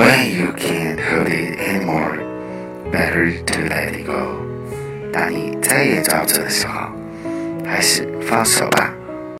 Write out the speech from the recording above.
When you can't hold it anymore, better to let it go. 当你再也抓不住的时候，还是放手吧。